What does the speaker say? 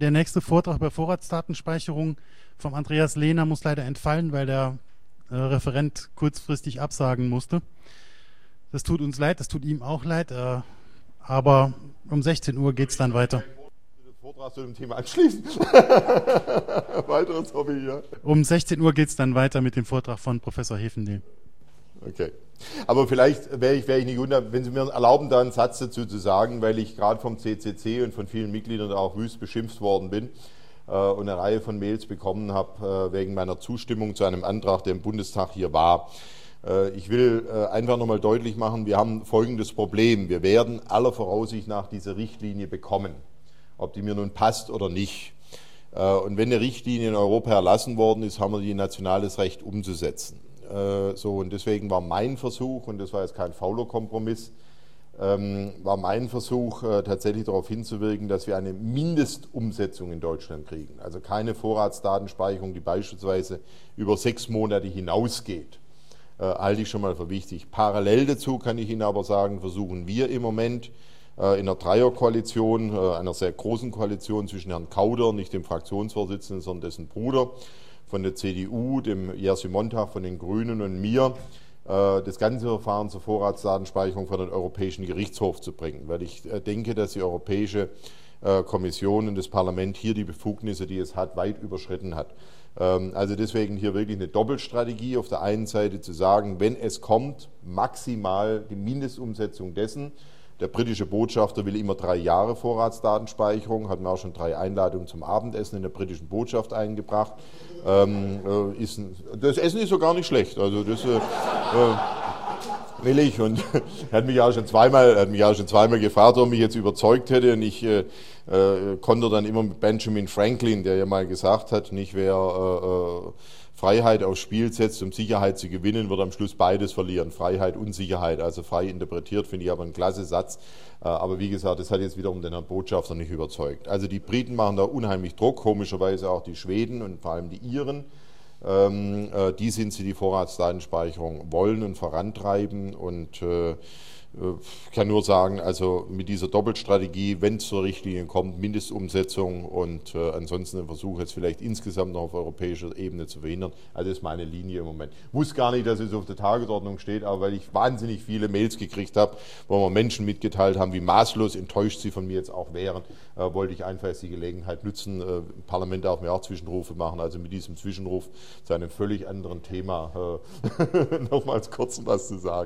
Der nächste Vortrag über Vorratsdatenspeicherung vom Andreas Lehner muss leider entfallen, weil der äh, Referent kurzfristig absagen musste. Das tut uns leid, das tut ihm auch leid, äh, aber um 16 Uhr geht es dann weiter. Vortrag zu dem Thema anschließen. Weiteres Hobby hier. Um 16 Uhr geht es dann weiter mit dem Vortrag von Professor Hefendel. Okay. Aber vielleicht wäre ich, wär ich nicht unter, wenn Sie mir erlauben, da einen Satz dazu zu sagen, weil ich gerade vom CCC und von vielen Mitgliedern auch wüst beschimpft worden bin äh, und eine Reihe von Mails bekommen habe äh, wegen meiner Zustimmung zu einem Antrag, der im Bundestag hier war. Äh, ich will äh, einfach nochmal deutlich machen, wir haben folgendes Problem. Wir werden aller Voraussicht nach diese Richtlinie bekommen, ob die mir nun passt oder nicht. Äh, und wenn eine Richtlinie in Europa erlassen worden ist, haben wir die nationales Recht umzusetzen. Äh, so, und deswegen war mein Versuch, und das war jetzt kein fauler Kompromiss, ähm, war mein Versuch, äh, tatsächlich darauf hinzuwirken, dass wir eine Mindestumsetzung in Deutschland kriegen. Also keine Vorratsdatenspeicherung, die beispielsweise über sechs Monate hinausgeht. Äh, halte ich schon mal für wichtig. Parallel dazu kann ich Ihnen aber sagen, versuchen wir im Moment äh, in einer Dreierkoalition, äh, einer sehr großen Koalition zwischen Herrn Kauder, nicht dem Fraktionsvorsitzenden, sondern dessen Bruder, von der CDU, dem Jerzy Montag von den Grünen und mir, äh, das ganze Verfahren zur Vorratsdatenspeicherung vor den Europäischen Gerichtshof zu bringen, weil ich äh, denke, dass die Europäische äh, Kommission und das Parlament hier die Befugnisse, die es hat, weit überschritten hat. Ähm, also deswegen hier wirklich eine Doppelstrategie. Auf der einen Seite zu sagen, wenn es kommt, maximal die Mindestumsetzung dessen, der britische Botschafter will immer drei Jahre Vorratsdatenspeicherung, hat mir auch schon drei Einladungen zum Abendessen in der britischen Botschaft eingebracht. Ähm, äh, ist, das Essen ist so gar nicht schlecht. Also das äh, will ich und hat mich auch schon zweimal, hat mich auch schon zweimal gefragt, ob mich jetzt überzeugt hätte und ich äh, äh, konnte dann immer mit Benjamin Franklin, der ja mal gesagt hat, nicht wer äh, äh Freiheit aufs Spiel setzt, um Sicherheit zu gewinnen, wird am Schluss beides verlieren. Freiheit und Sicherheit. Also frei interpretiert finde ich aber ein klasse Satz. Äh, aber wie gesagt, das hat jetzt wiederum den Herrn Botschafter nicht überzeugt. Also die Briten machen da unheimlich Druck, komischerweise auch die Schweden und vor allem die Iren. Ähm, äh, die sind sie, die Vorratsdatenspeicherung wollen und vorantreiben und äh, ich kann nur sagen, also mit dieser Doppelstrategie, wenn es zur Richtlinie kommt, Mindestumsetzung und äh, ansonsten ein Versuch, jetzt vielleicht insgesamt noch auf europäischer Ebene zu verhindern. Also das ist meine Linie im Moment. Ich wusste gar nicht, dass es auf der Tagesordnung steht, aber weil ich wahnsinnig viele Mails gekriegt habe, wo mir Menschen mitgeteilt haben, wie maßlos enttäuscht sie von mir jetzt auch wären, äh, wollte ich einfach jetzt die Gelegenheit nutzen. Äh, Im Parlament darf mir auch Zwischenrufe machen, also mit diesem Zwischenruf zu einem völlig anderen Thema äh, nochmals kurz was zu sagen.